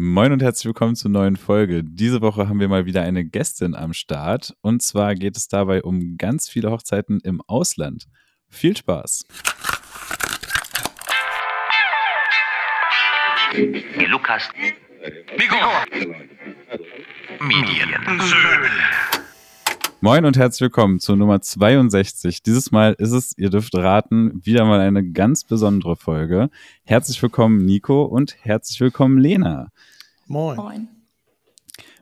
Moin und herzlich willkommen zur neuen Folge. Diese Woche haben wir mal wieder eine Gästin am Start. Und zwar geht es dabei um ganz viele Hochzeiten im Ausland. Viel Spaß! Lukas. Nico. Mediensöhne. Moin und herzlich willkommen zur Nummer 62. Dieses Mal ist es, ihr dürft raten, wieder mal eine ganz besondere Folge. Herzlich willkommen Nico und herzlich willkommen Lena. Moin. Moin.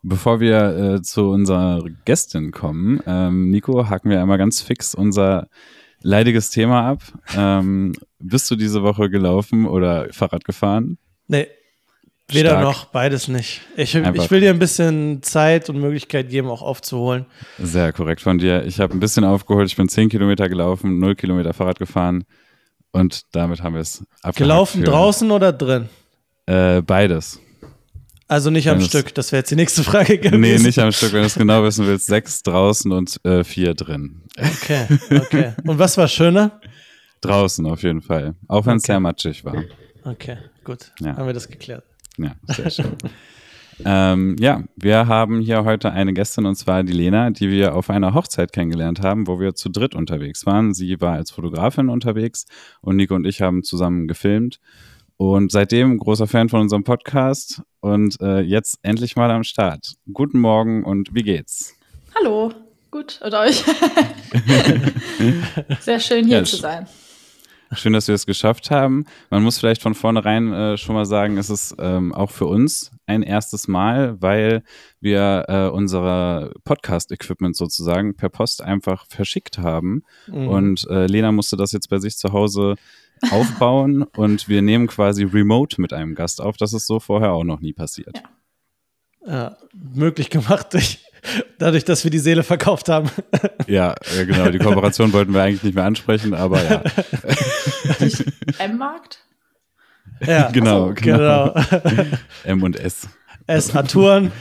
Bevor wir äh, zu unserer Gästin kommen, ähm, Nico, haken wir einmal ganz fix unser leidiges Thema ab. Ähm, bist du diese Woche gelaufen oder Fahrrad gefahren? Nee, weder Stark. noch, beides nicht. Ich, ich will dir ein bisschen Zeit und Möglichkeit geben, auch aufzuholen. Sehr korrekt von dir. Ich habe ein bisschen aufgeholt. Ich bin 10 Kilometer gelaufen, 0 Kilometer Fahrrad gefahren und damit haben wir es abgehakt. Gelaufen für- draußen oder drin? Äh, beides. Also nicht am Wenn es- Stück, das wäre jetzt die nächste Frage gewesen. Nee, nicht am Stück, wenn du es genau wissen willst. Sechs draußen und äh, vier drin. Okay, okay. Und was war schöner? Draußen auf jeden Fall. Auch wenn es Okay. sehr matschig war. Okay, gut. Ja. Haben wir das geklärt. Ja, sehr schön. ähm, ja, wir haben hier heute eine Gästin und zwar die Lena, die wir auf einer Hochzeit kennengelernt haben, wo wir zu dritt unterwegs waren. Sie war als Fotografin unterwegs und Nico und ich haben zusammen gefilmt. Und seitdem großer Fan von unserem Podcast und äh, jetzt endlich mal am Start. Guten Morgen und wie geht's? Hallo. Gut, und euch? Sehr schön hier Ja, zu sein. Schön, dass wir es geschafft haben. Man muss vielleicht von vornherein äh, schon mal sagen, es ist ähm, auch für uns ein erstes Mal, weil wir äh, unser Podcast-Equipment sozusagen per Post einfach verschickt haben. Mhm. Und äh, Lena musste das jetzt bei sich zu Hause aufbauen und wir nehmen quasi remote mit einem Gast auf. Das ist so vorher auch noch nie passiert. Ja, möglich gemacht durch, dadurch, dass wir die Seele verkauft haben. Ja, äh, genau. Die Kooperation wollten wir eigentlich nicht mehr ansprechen, aber ja. M-Markt? Ja, Genau, genau. genau. M und S. Es Touren.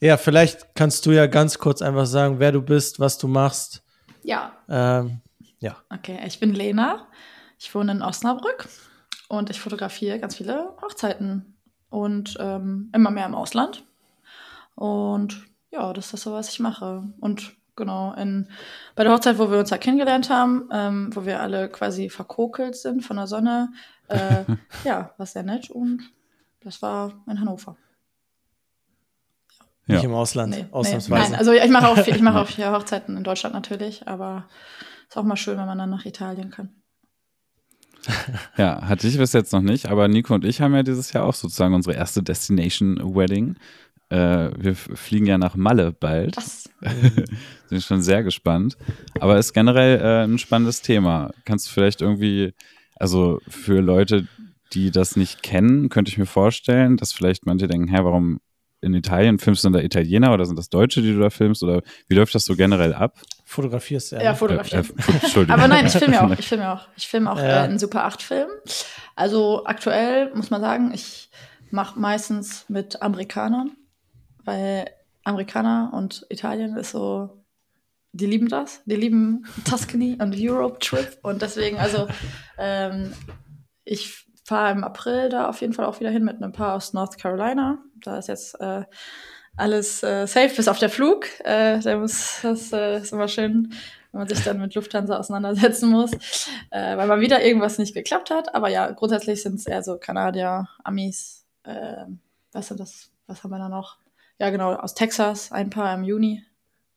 ja, vielleicht kannst du ja ganz kurz einfach sagen, wer du bist, was du machst. Ja. Ähm, ja. Okay, ich bin Lena. Ich wohne in Osnabrück und ich fotografiere ganz viele Hochzeiten und ähm, immer mehr im Ausland. Und ja, das ist so, was ich mache. Und genau, in, bei der Hochzeit, wo wir uns ja kennengelernt haben, ähm, wo wir alle quasi verkokelt sind von der Sonne, äh, ja, war sehr nett und das war in Hannover. Ja. Nicht im Ausland, Nee, nee, ausnahmsweise. nein, also ich mache auch, viel, ich mache auch viele Hochzeiten in Deutschland natürlich, aber ist auch mal schön, wenn man dann nach Italien kann. Ja, hatte ich bis jetzt noch nicht, aber Nico und ich haben ja dieses Jahr auch sozusagen unsere erste Destination Wedding. Äh, wir fliegen ja nach Malle bald. Was? Sind schon sehr gespannt. Aber ist generell äh, ein spannendes Thema. Kannst du vielleicht irgendwie, also für Leute, die das nicht kennen, könnte ich mir vorstellen, dass vielleicht manche denken, hä, warum in Italien filmst du denn da Italiener oder sind das Deutsche, die du da filmst? Oder wie läuft das so generell ab? Fotografierst du Ja, ne? fotografieren. Äh, äh, Entschuldigung. Aber nein, ich filme ja auch. Ich filme ja auch. Ich filme auch Ja. äh, in Super 8 Filmen. Also aktuell muss man sagen, ich mache meistens mit Amerikanern, weil Amerikaner und Italien ist so, die lieben das. Die lieben Tuscany und Europe Trip und deswegen, also ähm, ich fahre im April da auf jeden Fall auch wieder hin mit einem Paar aus North Carolina. Da ist jetzt äh, alles äh, safe, bis auf der Flug. Äh, der muss, das äh, ist immer schön, wenn man sich dann mit Lufthansa auseinandersetzen muss, äh, weil mal wieder irgendwas nicht geklappt hat. Aber ja, grundsätzlich sind es eher so Kanadier, Amis, äh, was sind das, was haben wir da noch? Ja, genau, aus Texas, ein paar im Juni.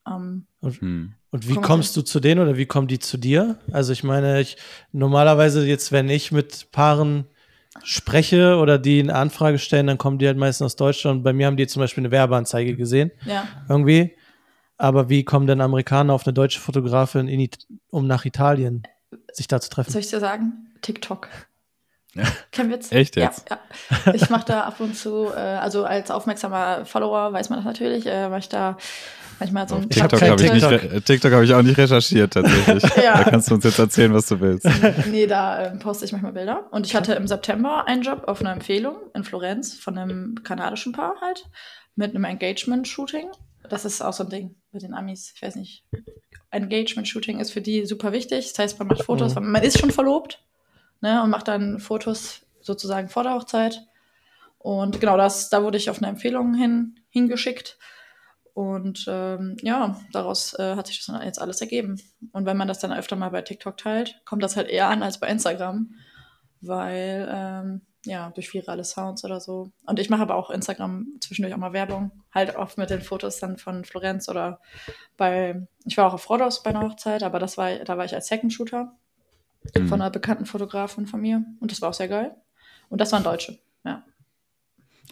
Ähm, Hm. Und wie kommst du zu denen oder wie kommen die zu dir? Also ich meine, ich normalerweise jetzt, wenn ich mit Paaren spreche oder die eine Anfrage stellen, dann kommen die halt meistens aus Deutschland. Und bei mir haben die zum Beispiel eine Werbeanzeige gesehen, ja, irgendwie. Aber wie kommen denn Amerikaner auf eine deutsche Fotografin, in um nach Italien sich da zu treffen? soll ich dir sagen? TikTok. Kein Witz. Echt jetzt? Ja, ja. Ich mache da ab und zu, äh, also als aufmerksamer Follower weiß man das natürlich, äh, mache ich da manchmal so ein TikTok kein habe ich, nicht TikTok. TikTok hab ich auch nicht recherchiert, tatsächlich. Ja. Da kannst du uns jetzt erzählen, was du willst. Nee, da ähm, poste ich manchmal Bilder. Und ich hatte im September einen Job auf einer Empfehlung in Florenz von einem kanadischen Paar halt mit einem Engagement-Shooting. Das ist auch so ein Ding mit den Amis. Ich weiß nicht. Engagement-Shooting ist für die super wichtig. Das heißt, man macht Fotos, Mhm. man ist schon verlobt ne, und macht dann Fotos sozusagen vor der Hochzeit. Und genau das, da wurde ich auf eine Empfehlung hin, hingeschickt. Und ähm, ja, daraus äh, hat sich das dann jetzt alles ergeben. Und wenn man das dann öfter mal bei TikTok teilt, kommt das halt eher an als bei Instagram, weil ähm, ja, durch virale Sounds oder so. Und ich mache aber auch Instagram zwischendurch auch mal Werbung, halt oft mit den Fotos dann von Florenz oder bei, ich war auch auf Rhodos bei einer Hochzeit, aber das war, da war ich als Second Shooter Mhm. von einer bekannten Fotografin von mir und das war auch sehr geil. Und das waren Deutsche, ja.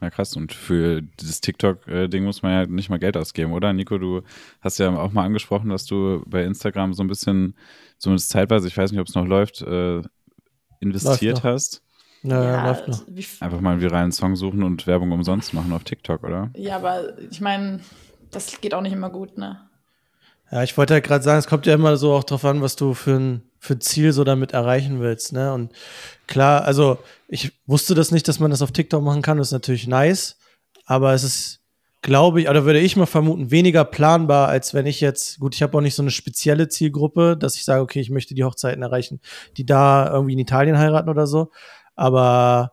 Ja, krass. Und für dieses TikTok-Ding muss man ja nicht mal Geld ausgeben, oder? Nico, du hast ja auch mal angesprochen, dass du bei Instagram so ein bisschen, zumindest zeitweise, ich weiß nicht, ob es noch läuft, äh, investiert Läuft hast. Ja, läuft noch. Einfach mal einen viralen Song suchen und Werbung umsonst machen auf TikTok, oder? ja, aber ich meine, das geht auch nicht immer gut, ne? Ja, ich wollte ja gerade sagen, es kommt ja immer so auch drauf an, was du für ein, für Ziel so damit erreichen willst, ne? Und klar, also ich wusste das nicht, dass man das auf TikTok machen kann, das ist natürlich nice, aber es ist, glaube ich, oder würde ich mal vermuten, weniger planbar, als wenn ich jetzt, gut, ich habe auch nicht so eine spezielle Zielgruppe, dass ich sage, okay, ich möchte die Hochzeiten erreichen, die da irgendwie in Italien heiraten oder so, aber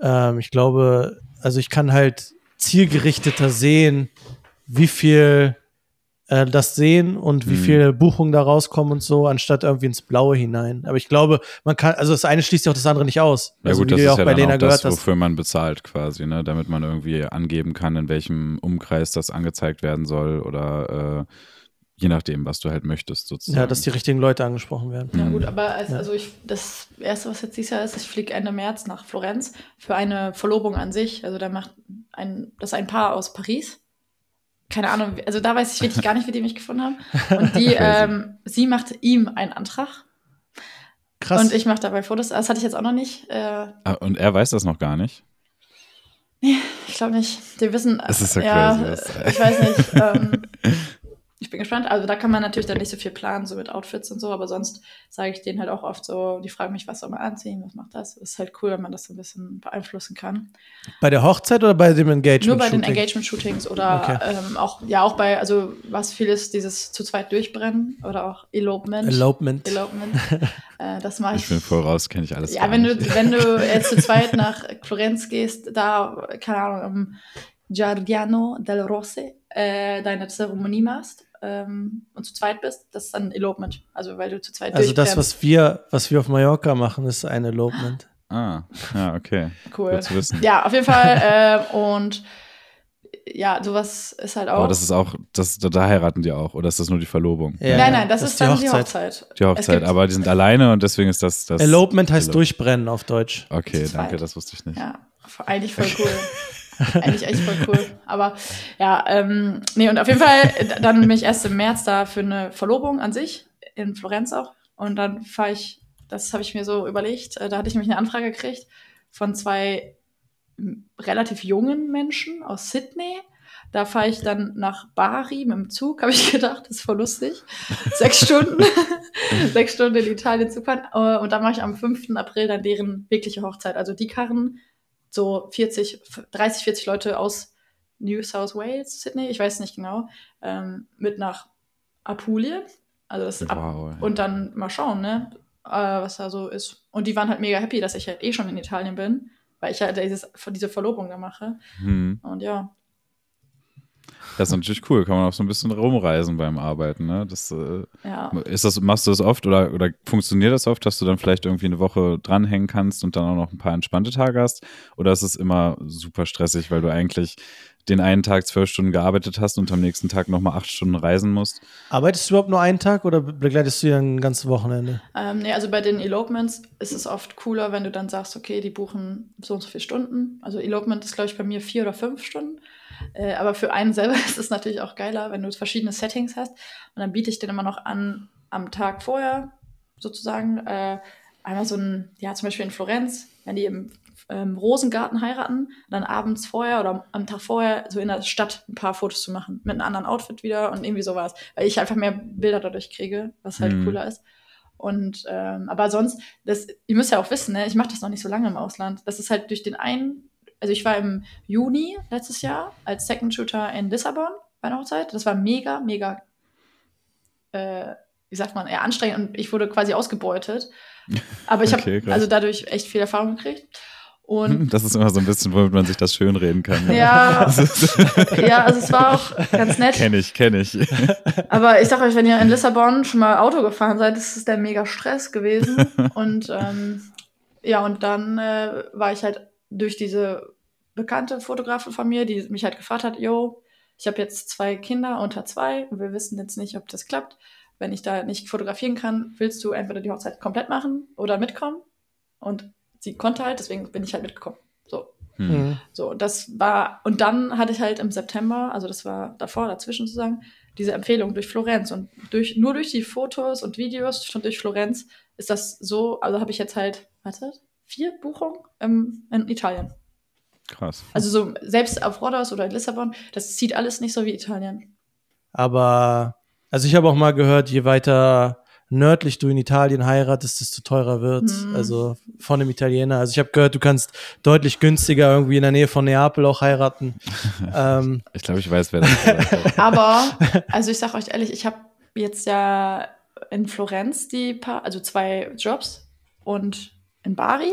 ähm, ich glaube, also ich kann halt zielgerichteter sehen, wie viel äh, das sehen und wie Mhm. viele Buchungen da rauskommen und so, anstatt irgendwie ins Blaue hinein. Aber ich glaube, man kann, also das eine schließt ja auch das andere nicht aus. Ja also gut, wie das du ist ja auch ja bei dann Lena auch das, wofür man bezahlt quasi, ne? Damit man irgendwie angeben kann, in welchem Umkreis das angezeigt werden soll oder äh, je nachdem, was du halt möchtest sozusagen. Ja, dass die richtigen Leute angesprochen werden. Ja Mhm. gut, aber als, Ja. also ich, das erste, was jetzt dieses Jahr ist, ich fliege Ende März nach Florenz für eine Verlobung an sich. Also da macht ein, das ist ein Paar aus Paris. Keine Ahnung, also da weiß ich wirklich gar nicht, wie die mich gefunden haben. Und die, ähm, sie macht ihm einen Antrag Krass. und ich mache dabei Fotos. Das hatte ich jetzt auch noch nicht. Äh, Ah, Und er weiß das noch gar nicht. ich glaube nicht. Die wissen. Das ist ja ja, crazy, Ich weiß nicht. Ähm, ich bin gespannt. Also da kann man natürlich dann nicht so viel planen, so mit Outfits und so, aber sonst sage ich denen halt auch oft so, die fragen mich, was soll man anziehen, was macht das? ist halt cool, wenn man das so ein bisschen beeinflussen kann. bei der Hochzeit oder bei dem Engagement? Nur bei den Shooting? Engagement-Shootings oder Okay. ähm, auch, ja, auch bei, also was viel ist, dieses zu zweit durchbrennen oder auch Elopement. Elopement. Elopement. äh, das mache Ich ich. bin voll raus, kenne ich alles. Ja, gar wenn du, nicht. wenn du jetzt zu zweit nach Florenz gehst, da, keine Ahnung, im Giardiano del Rosse äh, deine Zeremonie machst ähm, und zu zweit bist, das ist dann Elopement. Also weil du zu zweit Also das, was wir, was wir auf Mallorca machen, ist ein Elopement. Ah, ja, okay. cool. Gut zu wissen. Ja, auf jeden Fall. äh, und ja, sowas ist halt auch. Aber das ist auch, das, da, da heiraten die auch, oder ist das nur die Verlobung? Ja, nein, nein, das, ist die dann Hochzeit. die Hochzeit. Die Hochzeit, aber die sind alleine und deswegen ist das das. Elopement heißt Elop- durchbrennen auf Deutsch. Okay, danke, das wusste ich nicht. Ja, eigentlich voll cool. eigentlich echt voll cool. Aber ja, ähm, nee, und auf jeden Fall, dann bin ich erst im März da für eine Verlobung an sich, in Florenz auch. Und dann fahre ich, das habe ich mir so überlegt, äh, da hatte ich nämlich eine Anfrage gekriegt von zwei relativ jungen Menschen aus Sydney. Da fahre ich dann nach Bari mit dem Zug, habe ich gedacht, das ist voll lustig. Sechs Stunden, sechs Stunden in Italien zu fahren. Äh, Und dann mache ich am 5. April dann deren wirkliche Hochzeit. Also die karren so 40, 30, 40 Leute aus New South Wales, Sydney, ich weiß nicht genau, ähm, mit nach Apulie. Also das ist ab Wow. und dann mal schauen, ne, äh, was da so ist. Und die waren halt mega happy, dass ich halt eh schon in Italien bin, weil ich halt dieses, diese Verlobung da mache. Hm. Und ja, Das ist natürlich cool, kann man auch so ein bisschen rumreisen beim Arbeiten, ne? Das, äh, ja. ist das, machst du das oft oder, oder funktioniert das oft, dass du dann vielleicht irgendwie eine Woche dranhängen kannst und dann auch noch ein paar entspannte Tage hast? Oder ist es immer super stressig, weil du eigentlich den einen Tag zwölf Stunden gearbeitet hast und am nächsten Tag nochmal acht Stunden reisen musst? Arbeitest du überhaupt nur einen Tag oder begleitest du ja ein ganzes Wochenende? Ähm, nee, also bei den Elopements ist es oft cooler, wenn du dann sagst, okay, die buchen so und so viele Stunden. Also Elopement ist, glaube ich, bei mir vier oder fünf Stunden. Äh, aber für einen selber ist es natürlich auch geiler, wenn du verschiedene Settings hast. Und dann biete ich den immer noch an, am Tag vorher sozusagen, äh, einmal so ein, ja, zum Beispiel in Florenz, wenn die im ähm, Rosengarten heiraten, dann abends vorher oder am Tag vorher so in der Stadt ein paar Fotos zu machen. Mit einem anderen Outfit wieder und irgendwie sowas. Weil ich einfach mehr Bilder dadurch kriege, was halt Mhm. cooler ist. Und ähm, aber sonst, das, ihr müsst ja auch wissen, ne, ich mache das noch nicht so lange im Ausland. Das ist halt durch den einen, also ich war im Juni letztes Jahr als Second Shooter in Lissabon bei einer Hochzeit. Das war mega, mega, äh, wie sagt man, eher anstrengend und ich wurde quasi ausgebeutet. Aber ich habe Okay, krass. also dadurch echt viel Erfahrung gekriegt. Und Das ist immer so ein bisschen, womit man sich das schönreden kann. ne? ja, ja, also es war auch ganz nett. Kenn ich, kenn ich. Aber ich sag euch, wenn ihr in Lissabon schon mal Auto gefahren seid, ist der mega Stress gewesen. und ähm, ja, und dann äh, war ich halt durch diese bekannte Fotografin von mir, die mich halt gefragt hat, yo, ich habe jetzt zwei Kinder unter zwei und wir wissen jetzt nicht, ob das klappt. Wenn ich da nicht fotografieren kann, willst du entweder die Hochzeit komplett machen oder mitkommen? Und sie konnte halt, deswegen bin ich halt mitgekommen. So. Hm. Mhm. So, das war, und dann hatte ich halt im September, also das war davor, dazwischen sozusagen, diese Empfehlung durch Florenz. Und durch, nur durch die Fotos und Videos und durch Florenz ist das so, also habe ich jetzt halt, warte, vier Buchungen im, in Italien. Krass. Also so, selbst auf Rhodos oder in Lissabon, das zieht alles nicht so wie Italien. Aber, also ich habe auch mal gehört, je weiter nördlich du in Italien heiratest, desto teurer wird. Mhm. Also von einem Italiener. Also ich habe gehört, du kannst deutlich günstiger irgendwie in der Nähe von Neapel auch heiraten. ähm, Ich glaube, ich weiß, wer das hat. Aber, also ich sag euch ehrlich, ich habe jetzt ja in Florenz die paar, also zwei Jobs und in Bari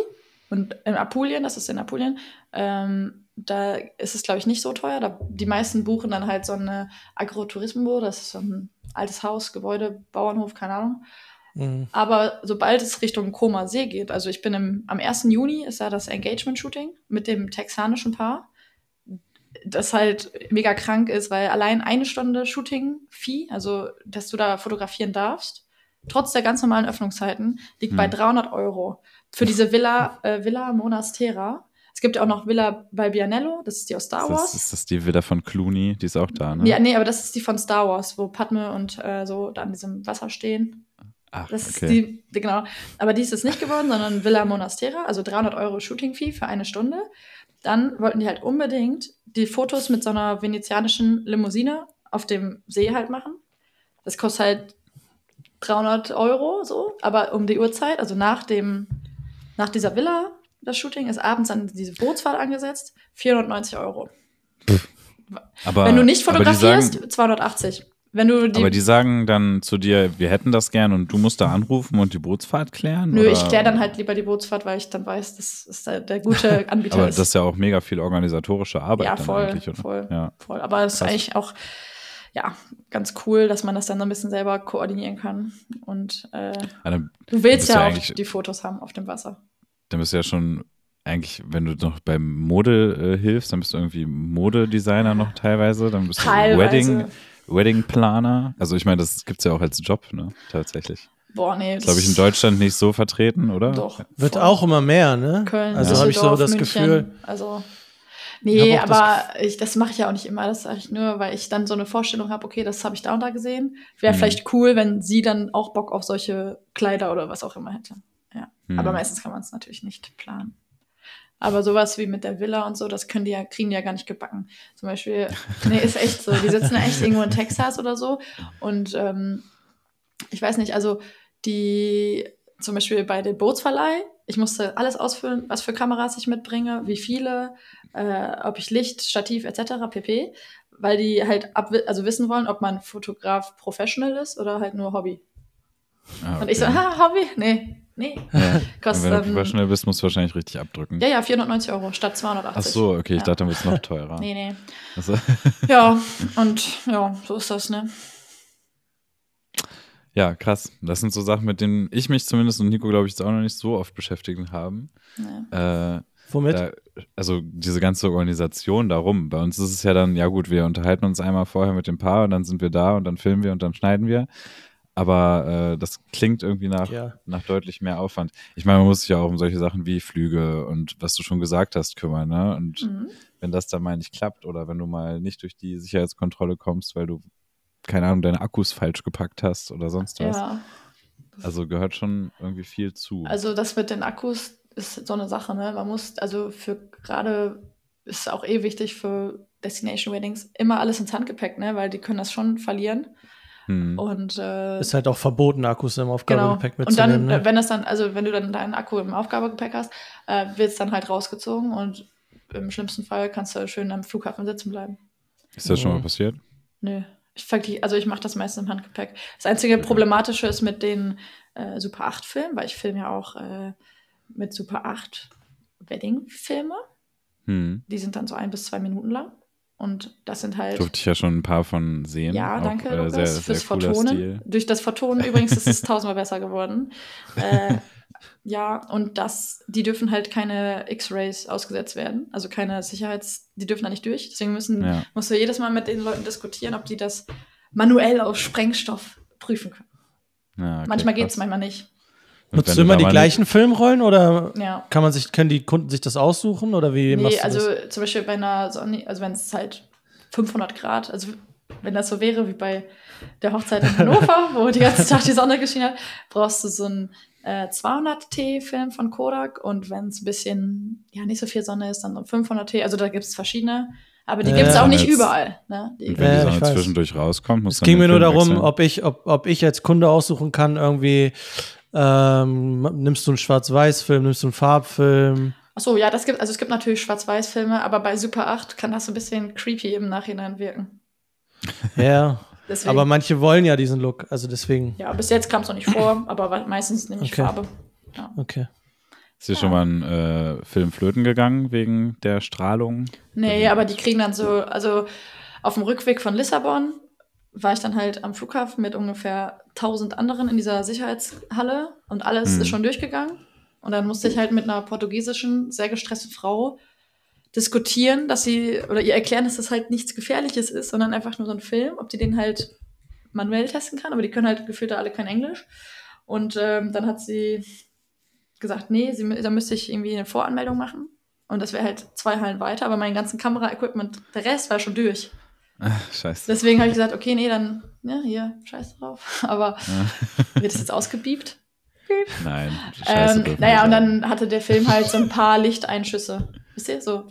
und in Apulien, das ist in Apulien, ähm, da ist es, glaube ich, nicht so teuer. Da, die meisten buchen dann halt so eine Agrotourismo, das ist so ein altes Haus, Gebäude, Bauernhof, keine Ahnung. mh. Aber sobald es Richtung Koma See geht, also ich bin im, am 1. Juni ist ja das Engagement-Shooting mit dem texanischen Paar, das halt mega krank ist, weil allein eine Stunde Shooting-Fee, also dass du da fotografieren darfst, trotz der ganz normalen Öffnungszeiten, liegt bei Hm. 300 Euro. Für diese Villa, äh, Villa Monastera. Es gibt ja auch noch Villa Balbianello, das ist die aus Star Ist Wars. das, ist das die Villa von Clooney? Die ist auch da, ne? Ja, nee, aber das ist die von Star Wars, wo Padme und äh, so da an diesem Wasser stehen. Ach, Das okay. ist die, die, genau. Aber die ist es nicht geworden, sondern Villa Monastera, also 300 Euro Shooting-Fee für eine Stunde. Dann wollten die halt unbedingt die Fotos mit so einer venezianischen Limousine auf dem See halt machen. Das kostet halt 300 Euro so, aber um die Uhrzeit, also nach dem, nach dieser Villa, das Shooting, ist abends dann diese Bootsfahrt angesetzt, 490 Euro. aber, Wenn du nicht fotografierst, sagen, 280. Wenn du aber die sagen dann zu dir, wir hätten das gern und du musst da anrufen und die Bootsfahrt klären? Nö, oder? ich kläre dann halt lieber die Bootsfahrt, weil ich dann weiß, das ist der, der gute Anbieter. Aber ist. das ist ja auch mega viel organisatorische Arbeit ja, voll, eigentlich, voll, Ja. voll. Aber es ist eigentlich auch ja, ganz cool, dass man das dann so ein bisschen selber koordinieren kann. Und äh, Ja, dann, du willst du ja ja auch die Fotos haben auf dem Wasser. dann bist du ja schon eigentlich, wenn du noch beim Mode äh, hilfst, dann bist du irgendwie Modedesigner noch teilweise, dann bist du Teilweise. Wedding, Wedding Planer. Also ich meine, das gibt's ja auch als Job, ne? Tatsächlich. Boah, nee. Das glaube ich in Deutschland nicht so vertreten, oder? Doch. Wird auch immer mehr, ne? Köln, Also habe ich so das München, Gefühl. Also. Nee, auch das aber ich, das mache ich ja auch nicht immer. Das sage ich nur, weil ich dann so eine Vorstellung habe, okay, das habe ich da und da gesehen. Wäre Mhm. vielleicht cool, wenn sie dann auch Bock auf solche Kleider oder was auch immer hätte. Ja. Mhm. Aber meistens kann man es natürlich nicht planen. Aber sowas wie mit der Villa und so, das können die ja, kriegen die ja gar nicht gebacken. Zum Beispiel, nee, ist echt so. Die sitzen ja echt irgendwo in Texas oder so. Und ähm, ich weiß nicht, also die, zum Beispiel bei dem Bootsverleih, ich musste alles ausfüllen, was für Kameras ich mitbringe, wie viele, äh, ob ich Licht, Stativ etc. pp. Weil die halt ab, also wissen wollen, ob man Fotograf professional ist oder halt nur Hobby. Ah, Und ich so, okay. ha, Hobby? Nee, nee. Ja. Kostet wenn du professional bist, musst du wahrscheinlich richtig abdrücken. ja, ja, 490 Euro statt 280. Ach so, okay, ich Ja. dachte, dann wird es noch teurer. Nee, nee. Also, Ja, und ja, so ist das, ne? Ja, krass. Das sind so Sachen, mit denen ich mich zumindest und Nico, glaube ich, jetzt auch noch nicht so oft beschäftigt haben. Nee. Äh, Womit? Da, also diese ganze Organisation darum. Bei uns ist es ja dann, ja gut, wir unterhalten uns einmal vorher mit dem Paar und dann sind wir da und dann filmen wir und dann schneiden wir. Aber äh, das klingt irgendwie nach, Ja. nach deutlich mehr Aufwand. Ich meine, man muss sich ja auch um solche Sachen wie Flüge und was du schon gesagt hast kümmern. Ne? Und Mhm. wenn das dann mal nicht klappt oder wenn du mal nicht durch die Sicherheitskontrolle kommst, weil du, keine Ahnung, deine Akkus falsch gepackt hast oder sonst was. Ja, Also gehört schon irgendwie viel zu. also das mit den Akkus ist so eine Sache, ne? Man muss, also für gerade ist auch eh wichtig für Destination Weddings immer alles ins Handgepäck, ne? Weil die können das schon verlieren. hm. Und äh, Ist halt auch verboten, Akkus im genau. Aufgabegepäck Und mitzunehmen. dann, äh, ne? wenn das dann, also wenn du dann deinen Akku im Aufgabegepäck hast, äh, wird es dann halt rausgezogen und im schlimmsten Fall kannst du schön am Flughafen sitzen bleiben. Ist das schon mal Mhm. passiert? Nö. Vergleich, also ich mache das meistens im Handgepäck. Das einzige Problematische ist mit den äh, Super 8 Filmen, weil ich filme ja auch äh, mit Super 8 Wedding-Filme. Hm. Die sind dann so ein bis zwei Minuten lang. Und das sind halt. Durfte ich ja schon ein paar von sehen. Ja, Auch, danke, äh, Lukas, sehr, fürs sehr Vertonen. Stil. Durch das Vertonen übrigens ist es tausendmal besser geworden. Äh, ja, und das, die dürfen halt keine X-Rays ausgesetzt werden, also keine Sicherheits, die dürfen da nicht durch. Deswegen müssen, Ja. musst du jedes Mal mit den Leuten diskutieren, ob die das manuell auf Sprengstoff prüfen können. Ja, okay, manchmal geht's, manchmal nicht. Nutzt du immer die gleichen Filmrollen oder Ja. kann man sich, können die Kunden sich das aussuchen oder wie machst Nee, du also das? zum Beispiel bei einer Sonne, also wenn es halt 500 Grad, also wenn das so wäre wie bei der Hochzeit in Hannover, wo die ganze Tag die Sonne geschienen hat, brauchst du so einen äh, 200T-Film von Kodak und wenn es ein bisschen, ja, nicht so viel Sonne ist, dann so 500T, also da gibt es verschiedene, aber die Ja. gibt es auch nicht Jetzt- überall. Ne? Die, Und wenn Ja, die ich Sonne zwischendurch rauskommt, muss Es ging mir nur darum, wechseln. ob ich, ob, ob ich als Kunde aussuchen kann, irgendwie ähm, nimmst du einen Schwarz-Weiß-Film, nimmst du einen Farbfilm. Achso, ja, das gibt, also es gibt natürlich Schwarz-Weiß-Filme, aber bei Super 8 kann das so ein bisschen creepy im Nachhinein wirken. Ja, Deswegen, aber manche wollen ja diesen Look, also deswegen. ja, bis jetzt kam es noch nicht vor, aber meistens nehme ich Okay. Farbe. Okay. Ist hier schon mal ein äh, Film flöten gegangen wegen der Strahlung? Nee, aber die kriegen dann so, also auf dem Rückweg von Lissabon war ich dann halt am Flughafen mit ungefähr 1000 anderen in dieser Sicherheitshalle und alles Mhm. ist schon durchgegangen. Und dann musste ich halt mit einer portugiesischen, sehr gestressten Frau diskutieren, dass sie, oder ihr erklären, dass das halt nichts Gefährliches ist, sondern einfach nur so ein Film, ob die den halt manuell testen kann, aber die können halt gefühlt alle kein Englisch. Und ähm, dann hat sie gesagt, nee, sie, da müsste ich irgendwie eine Voranmeldung machen. Und das wäre halt zwei Hallen weiter, aber mein ganzen Kamera-Equipment, der Rest war schon durch. Ach, scheiße. Deswegen habe ich gesagt, okay, nee, dann, ja, hier, scheiß drauf. Aber Ja. wird das jetzt ausgebiebt? Nein, scheiße. Ähm, naja, und dann hatte der Film halt so ein paar Lichteinschüsse. Wisst ihr? So,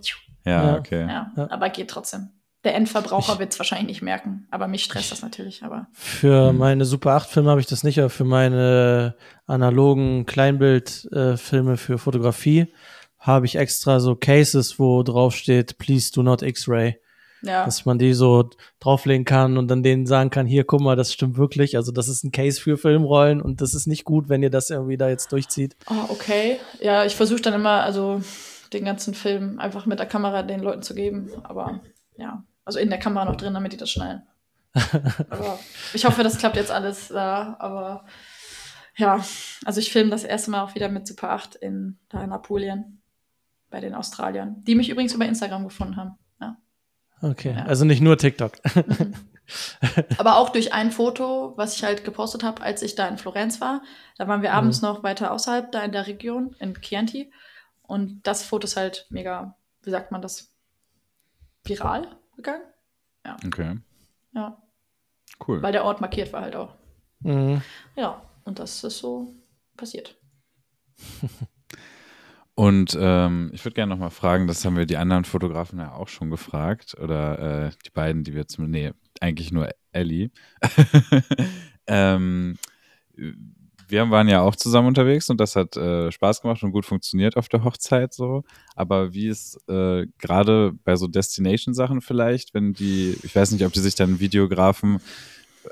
Ja, Ja. okay. ja, Ja. aber geht trotzdem. Der Endverbraucher wird es wahrscheinlich nicht merken, aber mich stresst das natürlich. Aber Für Mhm. meine Super 8 Filme habe ich das nicht, aber für meine analogen Kleinbildfilme äh, für Fotografie habe ich extra so Cases, wo drauf steht, please do not X-Ray. ja, Dass man die so drauflegen kann und dann denen sagen kann, hier, guck mal, das stimmt wirklich. Also das ist ein Case für Filmrollen und das ist nicht gut, wenn ihr das irgendwie da jetzt durchzieht. oh, okay. Ja, ich versuche dann immer, also den ganzen Film einfach mit der Kamera den Leuten zu geben. Aber ja, also in der Kamera noch drin, damit die das schnallen. aber ich hoffe, das klappt jetzt alles da. Aber ja, also ich filme das erste Mal auch wieder mit Super 8 in, da in Apulien bei den Australiern, die mich übrigens über Instagram gefunden haben. Ja. Okay, Ja. also nicht nur TikTok. Aber auch durch ein Foto, was ich halt gepostet habe, als ich da in Florenz war. Da waren wir abends noch weiter außerhalb, da in der Region, in Chianti. Und das Foto ist halt mega, wie sagt man das, viral gegangen. Okay, Ja, cool. weil der Ort markiert war halt auch. Mhm. Ja, und das ist so passiert. Und ähm, ich würde gerne noch mal fragen, das haben wir die anderen Fotografen ja auch schon gefragt, oder äh, die beiden, die wir zum, nee, eigentlich nur Ellie. ähm, wir waren ja auch zusammen unterwegs und das hat äh, Spaß gemacht und gut funktioniert auf der Hochzeit so. Aber wie ist äh, gerade bei so Destination-Sachen vielleicht, wenn die, ich weiß nicht, ob die sich dann einen Videografen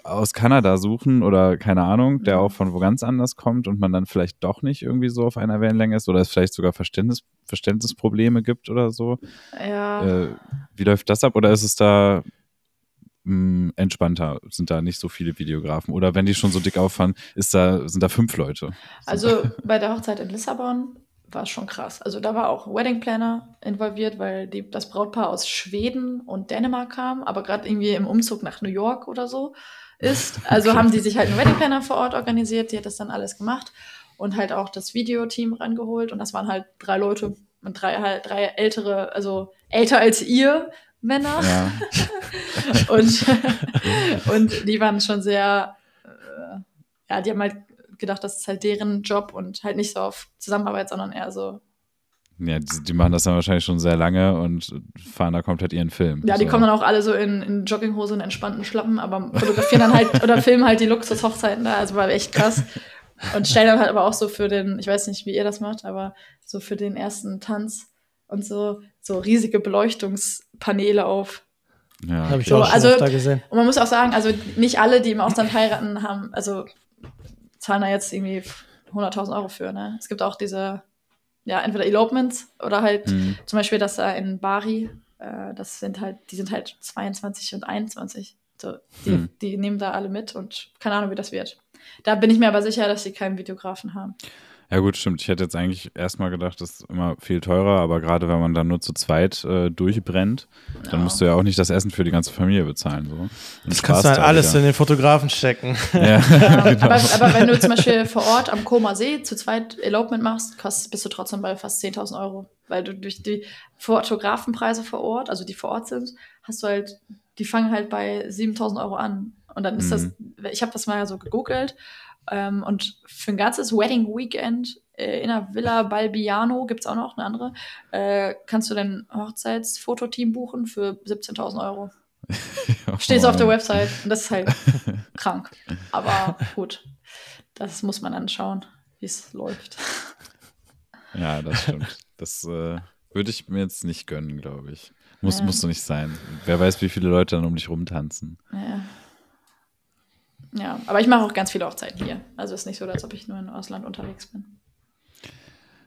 aus Kanada suchen oder keine Ahnung, der Mhm. auch von wo ganz anders kommt und man dann vielleicht doch nicht irgendwie so auf einer Wellenlänge ist oder es vielleicht sogar Verständnis, Verständnisprobleme gibt oder so. Ja, Äh, wie läuft das ab oder ist es da mh, entspannter? Sind da nicht so viele Videografen? Oder wenn die schon so dick auffahren, ist da, sind da fünf Leute? also bei der Hochzeit in Lissabon war es schon krass. Also da war auch Wedding Planner involviert, weil die, das Brautpaar aus Schweden und Dänemark kam, aber gerade irgendwie im Umzug nach New York oder so ist. Also haben die sich halt einen Wedding Planner vor Ort organisiert, die hat das dann alles gemacht und halt auch das Videoteam rangeholt und das waren halt drei Leute und drei halt drei ältere, also älter als ihr Männer Ja, und, und die waren schon sehr, äh, ja, die haben halt gedacht, das ist halt deren Job und halt nicht so auf Zusammenarbeit, sondern eher so, ja die, die machen das dann wahrscheinlich schon sehr lange und fahren da komplett ihren Film. ja, die so. kommen dann auch alle so in, in Jogginghose und entspannten Schlappen, aber fotografieren dann halt oder filmen halt die Luxus-Hochzeiten da, also war echt krass. Und stellen dann halt aber auch so für den, ich weiß nicht, wie ihr das macht, aber so für den ersten Tanz und so, so riesige Beleuchtungspaneele auf. Ja, Habe ich So, auch schon also- öfter gesehen. Und man muss auch sagen, also nicht alle, die im Ausland heiraten, haben, also zahlen da jetzt irgendwie 100.000 Euro für. Ne? Es gibt auch diese ja, entweder Elopements oder halt Mhm. zum Beispiel das da in Bari, äh, das sind halt, die sind halt 22 und 21. So, die, Hm. die nehmen da alle mit und keine Ahnung, wie das wird. Da bin ich mir aber sicher, dass sie keinen Videografen haben. Ja gut, stimmt. Ich hätte jetzt eigentlich erstmal gedacht, das ist immer viel teurer, aber gerade wenn man dann nur zu zweit äh, durchbrennt, dann Ja. musst du ja auch nicht das Essen für die ganze Familie bezahlen. So. Und Das kannst du halt alles wieder. in den Fotografen stecken. Ja, Ja, genau. aber, aber wenn du zum Beispiel vor Ort am Koma See zu zweit Elopement machst, kostet, bist du trotzdem bei fast 10.000 Euro. Weil du durch die Fotografenpreise vor Ort, also die vor Ort sind, hast du halt, die fangen halt bei 7.000 Euro an. Und dann ist das, ich habe das mal so gegoogelt, ähm, und für ein ganzes Wedding Weekend äh, in einer Villa Balbiano, gibt es auch noch eine andere, äh, kannst du dein Hochzeitsfototeam buchen für 17.000 Euro. Steht so auf der Website. Und das ist halt krank. Aber gut, das muss man dann schauen, wie es läuft. Ja, das stimmt. Das äh, würde ich mir jetzt nicht gönnen, glaube ich. Muss, Ja. Musst du nicht sein. Wer weiß, wie viele Leute dann um dich rumtanzen. Ja, ja aber ich mache auch ganz viele Hochzeiten hier. Also ist nicht so, als ob ich nur im Ausland unterwegs bin.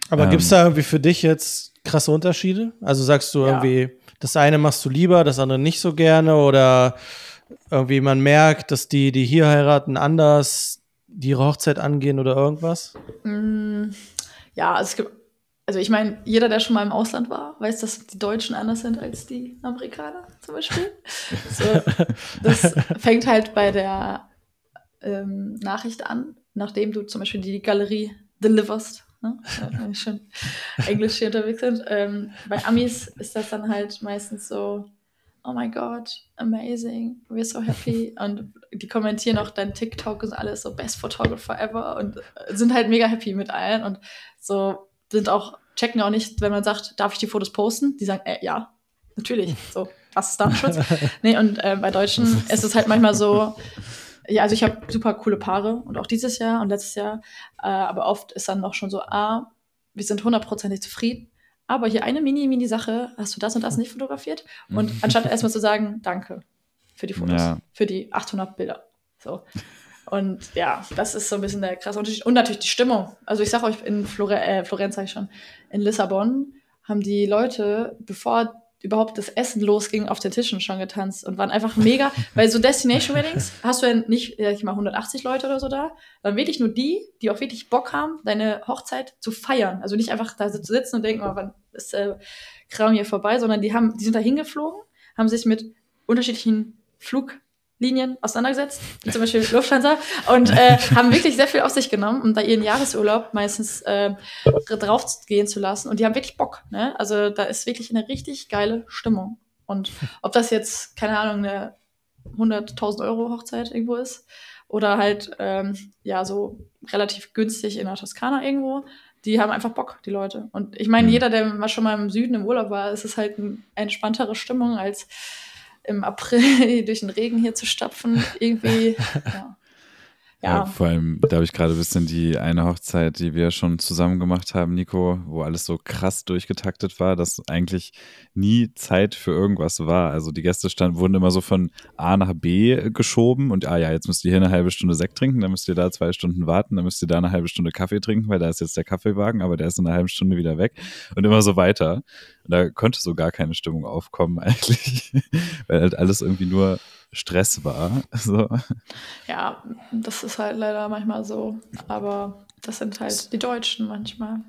Aber Ähm. gibt es da irgendwie für dich jetzt krasse Unterschiede? Also sagst du Ja. irgendwie, das eine machst du lieber, das andere nicht so gerne oder irgendwie man merkt, dass die, die hier heiraten, anders die ihre Hochzeit angehen oder irgendwas? Mm, ja, also es gibt, also ich meine, jeder, der schon mal im Ausland war, weiß, dass die Deutschen anders sind als die Amerikaner zum Beispiel. so, das fängt halt bei der ähm, Nachricht an, nachdem du zum Beispiel die Galerie deliverst. Ne? Ja, schon Englisch hier unterwegs sind. Ähm, bei Amis ist das dann halt meistens so, oh my God, amazing, we're so happy. Und die kommentieren auch dein TikTok und alles so best photographer ever und äh, sind halt mega happy mit allen und so sind auch, checken auch nicht, wenn man sagt, darf ich die Fotos posten? Die sagen, äh, ja, natürlich. So, was ist Datenschutz? nee, und äh, bei Deutschen ist es halt manchmal so, ja, also ich habe super coole Paare und auch dieses Jahr und letztes Jahr, äh, aber oft ist dann noch schon so, ah, wir sind hundertprozentig zufrieden, aber hier eine mini, mini Sache, hast du das und das nicht fotografiert? Und anstatt erstmal zu sagen, danke für die Fotos, Ja. für die 800 Bilder. So. Und ja, das ist so ein bisschen der krasse Unterschied. Und natürlich die Stimmung. Also ich sag euch, in Flore äh, Florenz sag ich schon, in Lissabon haben die Leute, bevor überhaupt das Essen losging, auf den Tischen schon getanzt und waren einfach mega, weil so Destination Weddings hast du ja nicht, sag ich mal, 180 Leute oder so da, sondern wirklich nur die, die auch wirklich Bock haben, deine Hochzeit zu feiern. Also nicht einfach da zu sitzen und denken, oh, wann ist äh, Kram hier vorbei, sondern die haben, die sind da hingeflogen, haben sich mit unterschiedlichen Fluglinien auseinandergesetzt, wie zum Beispiel Lufthansa, und äh, haben wirklich sehr viel auf sich genommen, um da ihren Jahresurlaub meistens äh, drauf gehen zu lassen. Und die haben wirklich Bock. Ne? Also da ist wirklich eine richtig geile Stimmung. Und ob das jetzt, keine Ahnung, eine 100.000 Euro Hochzeit irgendwo ist oder halt, ähm, ja, so relativ günstig in der Toskana irgendwo, die haben einfach Bock, die Leute. Und ich meine, Mhm. jeder, der mal schon mal im Süden im Urlaub war, ist es halt eine entspanntere Stimmung als im April durch den Regen hier zu stapfen. Irgendwie, ja. Ja, Ja, vor allem, da habe ich gerade ein bisschen die eine Hochzeit, die wir schon zusammen gemacht haben, Nico, wo alles so krass durchgetaktet war, dass eigentlich nie Zeit für irgendwas war. Also die Gäste standen, wurden immer so von A nach B geschoben und ah ja, jetzt müsst ihr hier eine halbe Stunde Sekt trinken, dann müsst ihr da zwei Stunden warten, dann müsst ihr da eine halbe Stunde Kaffee trinken, weil da ist jetzt der Kaffeewagen, aber der ist in einer halben Stunde wieder weg und immer so weiter. Und da konnte so gar keine Stimmung aufkommen eigentlich, weil halt alles irgendwie nur Stress war. So. ja, das ist halt leider manchmal so. Aber das sind halt die Deutschen manchmal.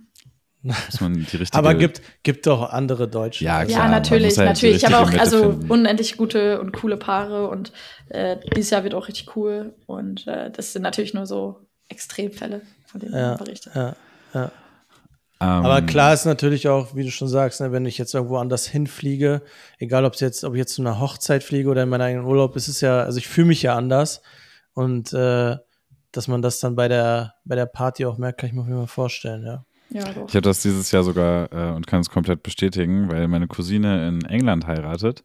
Muss man die richtige Aber gibt, gibt doch andere Deutsche. Ja, Ja, klar, man natürlich, halt natürlich. Ich habe auch Mitte also finden. unendlich gute und coole Paare und äh, dieses Jahr wird auch richtig cool. Und äh, das sind natürlich nur so Extremfälle, von denen Ja, man berichtet. ja, ja. Ähm, Aber klar ist natürlich auch, wie du schon sagst, ne, wenn ich jetzt irgendwo anders hinfliege, egal ob es jetzt, ob ich jetzt zu einer Hochzeit fliege oder in meinen eigenen Urlaub, ist es ja, also ich fühle mich ja anders und äh, dass man das dann bei der bei der Party auch merkt, kann ich mir auf jeden Fall vorstellen, ja. Ja, doch. Ich habe das dieses Jahr sogar äh, und kann es komplett bestätigen, weil meine Cousine in England heiratet.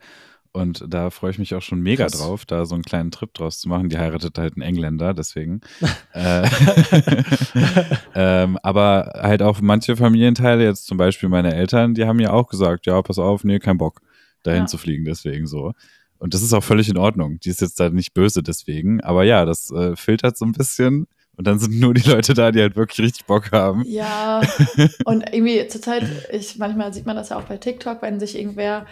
Und da freue ich mich auch schon mega Krass. drauf, da so einen kleinen Trip draus zu machen. Die heiratet halt einen Engländer, deswegen. äh, ähm, aber halt auch manche Familienteile, jetzt zum Beispiel meine Eltern, die haben ja auch gesagt, ja, pass auf, nee, kein Bock, dahin Ja. zu fliegen, deswegen so. Und das ist auch völlig in Ordnung. Die ist jetzt da nicht böse deswegen. Aber ja, das äh, filtert so ein bisschen, Und dann sind nur die Leute da, die halt wirklich richtig Bock haben. Ja, und irgendwie zurzeit, ich, manchmal sieht man das ja auch bei TikTok, wenn sich irgendwer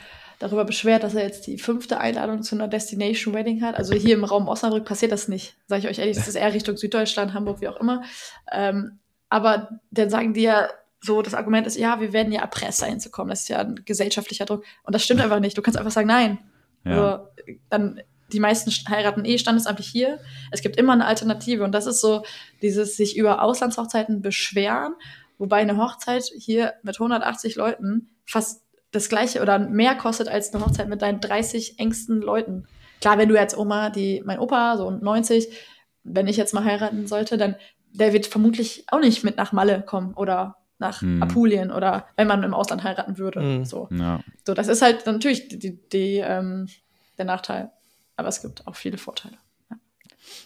darüber beschwert, dass er jetzt die fünfte Einladung zu einer Destination Wedding hat. Also hier im Raum Osnabrück passiert das nicht, sage ich euch ehrlich. Das ist eher Richtung Süddeutschland, Hamburg, wie auch immer. Ähm, aber dann sagen die ja so, das Argument ist, ja, wir werden ja erpresst, da hinzukommen. Das ist ja ein gesellschaftlicher Druck. Und das stimmt einfach nicht. Du kannst einfach sagen, nein. Ja. Also, dann, die meisten heiraten eh standesamtlich hier. Es gibt immer eine Alternative. Und das ist so dieses sich über Auslandshochzeiten beschweren, wobei eine Hochzeit hier mit 180 Leuten fast das gleiche oder mehr kostet als eine Hochzeit mit deinen 30 engsten Leuten. Klar, wenn du jetzt Oma, die, mein Opa, so 90, wenn ich jetzt mal heiraten sollte, dann der wird vermutlich auch nicht mit nach Malle kommen oder nach Hm. Apulien oder wenn man im Ausland heiraten würde. Hm. So. Ja. so, das ist halt natürlich die, die, die, ähm, der Nachteil. Aber es gibt auch viele Vorteile.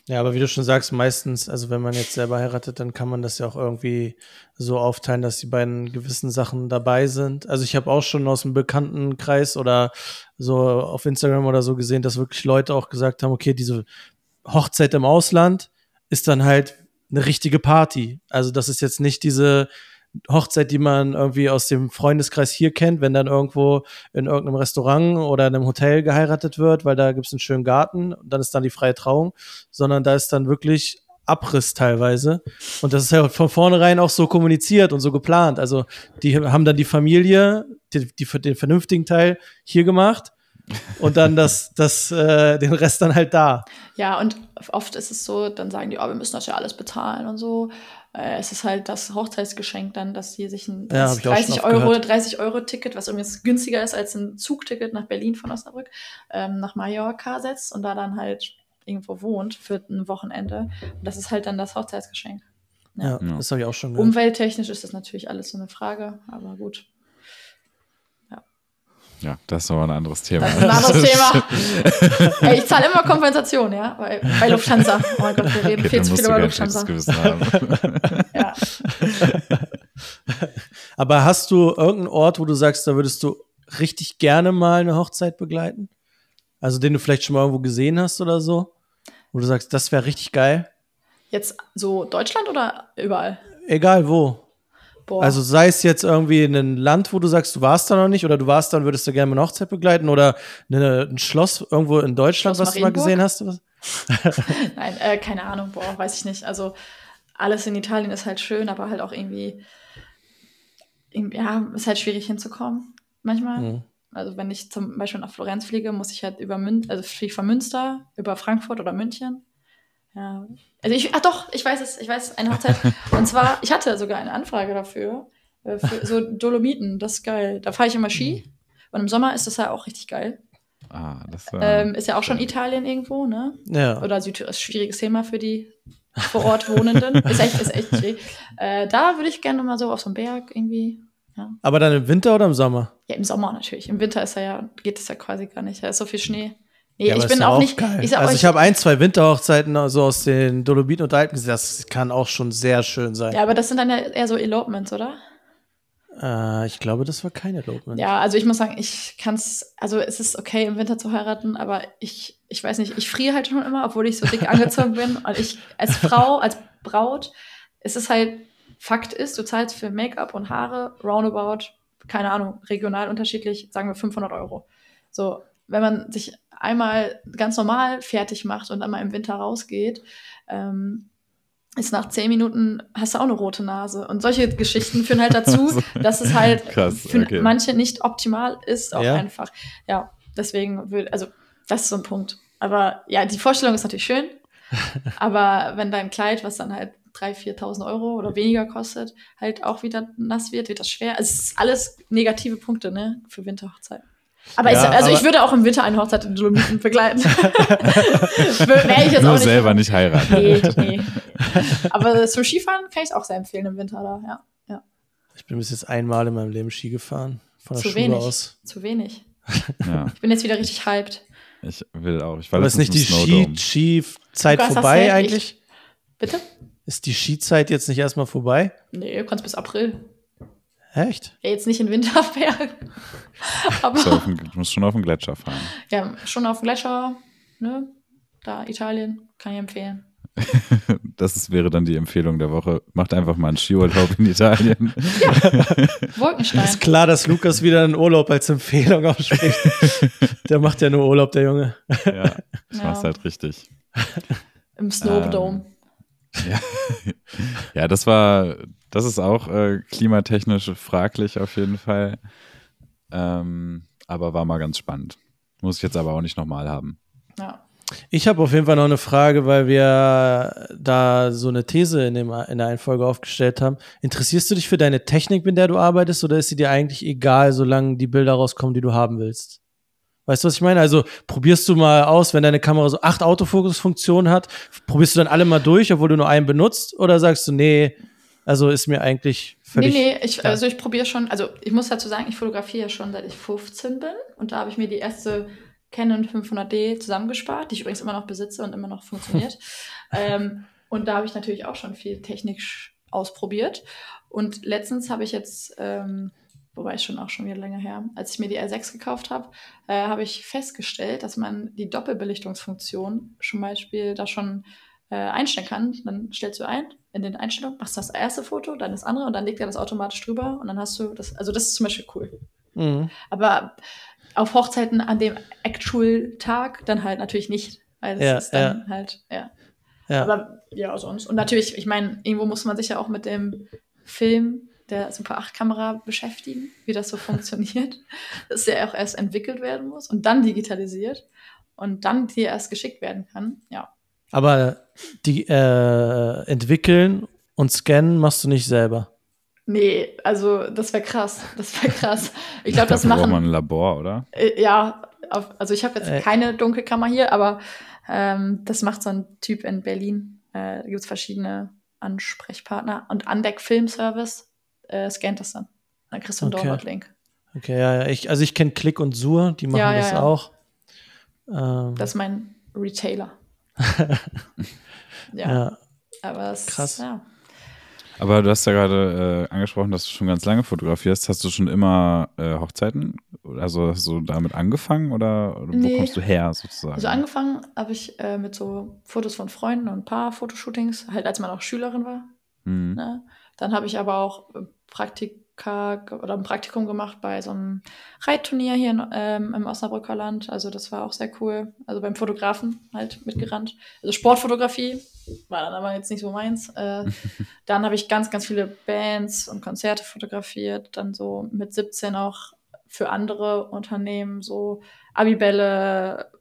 Ja, aber wie du schon sagst, meistens, also wenn man jetzt selber heiratet, dann kann man das ja auch irgendwie so aufteilen, dass die beiden gewissen Sachen dabei sind. Also ich habe auch schon aus dem Bekanntenkreis oder so auf Instagram oder so gesehen, dass wirklich Leute auch gesagt haben, okay, diese Hochzeit im Ausland ist dann halt eine richtige Party. Also das ist jetzt nicht diese Hochzeit, die man irgendwie aus dem Freundeskreis hier kennt, wenn dann irgendwo in irgendeinem Restaurant oder in einem Hotel geheiratet wird, weil da gibt es einen schönen Garten und dann ist dann die freie Trauung, sondern da ist dann wirklich Abriss teilweise. Und das ist ja von vornherein auch so kommuniziert und so geplant. Also die haben dann die Familie, die, die den vernünftigen Teil hier gemacht und dann das, das, äh, den Rest dann halt da. Ja, und oft ist es so, dann sagen die, oh, wir müssen das ja alles bezahlen und so. Äh, es ist halt das Hochzeitsgeschenk dann, dass die sich ein Ja, hab ich auch schon 30 oft Euro, gehört. 30 Euro Ticket, was übrigens günstiger ist als ein Zugticket nach Berlin von Osnabrück, ähm, nach Mallorca setzt und da dann halt irgendwo wohnt für ein Wochenende. Und das ist halt dann das Hochzeitsgeschenk. Ja, Ja. das habe ich auch schon gehört. Umwelttechnisch ist das natürlich alles so eine Frage, aber gut. Ja, das ist aber ein anderes Thema. Das ist ein anderes Thema. Ey, ich zahle immer Kompensation, ja, bei, bei Lufthansa. Oh mein Gott, wir reden Okay, viel zu viel über Lufthansa. Ja. Aber hast du irgendeinen Ort, wo du sagst, da würdest du richtig gerne mal eine Hochzeit begleiten? Also den du vielleicht schon mal irgendwo gesehen hast oder so? Wo du sagst, das wäre richtig geil? Jetzt so Deutschland oder überall? Egal wo. Boah. Also sei es jetzt irgendwie in einem Land, wo du sagst, du warst da noch nicht, oder du warst da und würdest du gerne mal eine Hochzeit begleiten, oder eine, ein Schloss irgendwo in Deutschland, Schloss was du mal gesehen hast? Nein, äh, keine Ahnung, boah, weiß ich nicht. Also alles in Italien ist halt schön, aber halt auch irgendwie, ja, ist halt schwierig hinzukommen manchmal. Mhm. Also wenn ich zum Beispiel nach Florenz fliege, muss ich halt über Münster, also fliege ich von Münster über Frankfurt oder München. Ja. Also ich, ach doch, ich weiß es, ich weiß, eine Hochzeit. Und zwar, ich hatte sogar eine Anfrage dafür, äh, für so Dolomiten, das ist geil. Da fahre ich immer Ski. Und im Sommer ist das ja auch richtig geil. Ah, das war, Ähm, ist ja auch schon Italien irgendwo, ne? Ja. Oder Südtirol ist ein schwieriges Thema für die vor Ort Wohnenden. ist echt, ist echt schwierig. Äh, da würde ich gerne mal so auf so einen Berg irgendwie. Aber dann im Winter oder im Sommer? Ja, im Sommer natürlich. Im Winter ist er ja, geht es ja quasi gar nicht. Da ist so viel Schnee. Nee, Ja, ich bin auch, nicht. Geil. Ich sag also euch, ich habe ein, zwei Winterhochzeiten so aus den Dolomiten und Alpen gesehen. Das kann auch schon sehr schön sein. ja, aber das sind dann ja eher so Elopements, oder? Äh, ich glaube, das war keine Elopement. Ja, also ich muss sagen, ich kann es, also es ist okay, im Winter zu heiraten, aber ich, ich weiß nicht, ich friere halt schon immer, obwohl ich so dick angezogen bin. Und ich als Frau, als Braut, es ist halt, Fakt ist, du zahlst für Make-up und Haare roundabout, keine Ahnung, regional unterschiedlich, sagen wir 500 Euro. So, wenn man sich einmal ganz normal fertig macht und dann mal im Winter rausgeht, ähm, ist nach zehn Minuten hast du auch eine rote Nase. Und solche Geschichten führen halt dazu, dass es halt Krass, für okay. manche nicht optimal ist, auch Ja. einfach. Ja, deswegen würde, also das ist so ein Punkt. Aber ja, die Vorstellung ist natürlich schön. aber wenn dein Kleid, was dann halt 3.000, 4.000 Euro oder weniger kostet, halt auch wieder nass wird, wird das schwer. Also es ist alles negative Punkte, ne, für Winterhochzeiten. Aber, Ja, ich, also aber- ich würde auch im Winter eine Hochzeit in Dolomiten begleiten. Wäre ich jetzt Nur auch nicht selber nicht heiraten. Nee, nee. Aber zum Skifahren kann ich es auch sehr empfehlen im Winter da, ja. ja. Ich bin bis jetzt einmal in meinem Leben Ski gefahren. Von der Zu Schule wenig. aus. Zu wenig. Ja, Ich bin jetzt wieder richtig hyped. ich will auch. Ich war Aber ist nicht die. Ski- Skizeit vorbei eigentlich? Bitte? Ist die Skizeit jetzt nicht erstmal vorbei? Nee, du kannst bis April. Echt? Ja, jetzt nicht in Winterberg. Aber So den, du musst schon auf den Gletscher fahren. ja, schon auf dem Gletscher, ne? Da Italien, kann ich empfehlen. Das ist, wäre dann die Empfehlung der Woche. Macht einfach mal einen Skiurlaub in Italien. Wolkenstein. Ist klar, dass Lukas wieder einen Urlaub als Empfehlung ausspricht. der macht ja nur Urlaub, der Junge. ja, das Ja. machst halt richtig. Im Snowdome. Ja. ja, das war, das ist auch äh, klimatechnisch fraglich auf jeden Fall. Ähm, aber war mal ganz spannend. Muss ich jetzt aber auch nicht nochmal haben. Ja. Ich habe auf jeden Fall noch eine Frage, weil wir da so eine These in, dem, in der einen Folge aufgestellt haben. Interessierst du dich für deine Technik, mit der du arbeitest, oder ist sie dir eigentlich egal, solange die Bilder rauskommen, die du haben willst? Weißt du, was ich meine? Also probierst du mal aus, wenn deine Kamera so acht Autofokusfunktionen hat, probierst du dann alle mal durch, obwohl du nur einen benutzt? Oder sagst du, nee, also ist mir eigentlich völlig. nee, nee, ich, also ich probiere schon, also ich muss dazu sagen, ich fotografiere ja schon seit ich 15 bin und da habe ich mir die erste Canon 500D zusammengespart, die ich übrigens immer noch besitze und immer noch funktioniert. ähm, und da habe ich natürlich auch schon viel Technik sch- ausprobiert. Und letztens habe ich jetzt, ähm, wobei schon auch schon wieder länger her, als ich mir die R6 gekauft habe, äh, habe ich festgestellt, dass man die Doppelbelichtungsfunktion zum Beispiel da schon äh, einstellen kann. Dann stellst du ein in den Einstellungen, machst das erste Foto, dann das andere und dann legt er das automatisch drüber und dann hast du das. Also das ist zum Beispiel cool. Mhm. Aber auf Hochzeiten an dem Actual-Tag dann halt natürlich nicht. Weil das Ja, ist dann halt, ja. Ja. Aber ja, sonst. Und natürlich, ich meine, irgendwo muss man sich ja auch mit dem Film der Super 8-Kamera beschäftigen, wie das so funktioniert. Dass der auch erst entwickelt werden muss und dann digitalisiert und dann dir erst geschickt werden kann. Ja. Aber die äh, entwickeln und scannen machst du nicht selber. Nee, also das wäre krass. Das wäre krass. Ich glaube, das Dafür braucht man machen. ein Labor, oder? Äh, ja, auf, also ich habe jetzt Äh. keine Dunkelkammer hier, aber ähm, das macht so ein Typ in Berlin. Äh, da gibt es verschiedene Ansprechpartner. Und Andeck Film Service äh, scannt das dann. Dann kriegst du einen Okay. Download-Link. Okay, ja, ja. Ich, also ich kenne Click und Sur, die machen Ja, ja, das ja. auch. Ähm, Das ist mein Retailer. ja, ja. aber es Krass. Ja. Aber du hast ja gerade äh, angesprochen, dass du schon ganz lange fotografierst. Hast du schon immer äh, Hochzeiten? Also hast du damit angefangen oder, oder wo Nee. kommst du her sozusagen? Also angefangen habe ich äh, mit so Fotos von Freunden und ein paar Fotoshootings, halt als man auch Schülerin war. Hm. Ne? Dann habe ich aber auch äh, Praktika oder ein Praktikum gemacht bei so einem Reitturnier hier in, ähm, im Osnabrücker Land. Also das war auch sehr cool. Also beim Fotografen halt mitgerannt. Also Sportfotografie war dann aber jetzt nicht so meins. Äh, dann habe ich ganz, ganz viele Bands und Konzerte fotografiert. Dann so mit 17 auch für andere Unternehmen so Abibälle,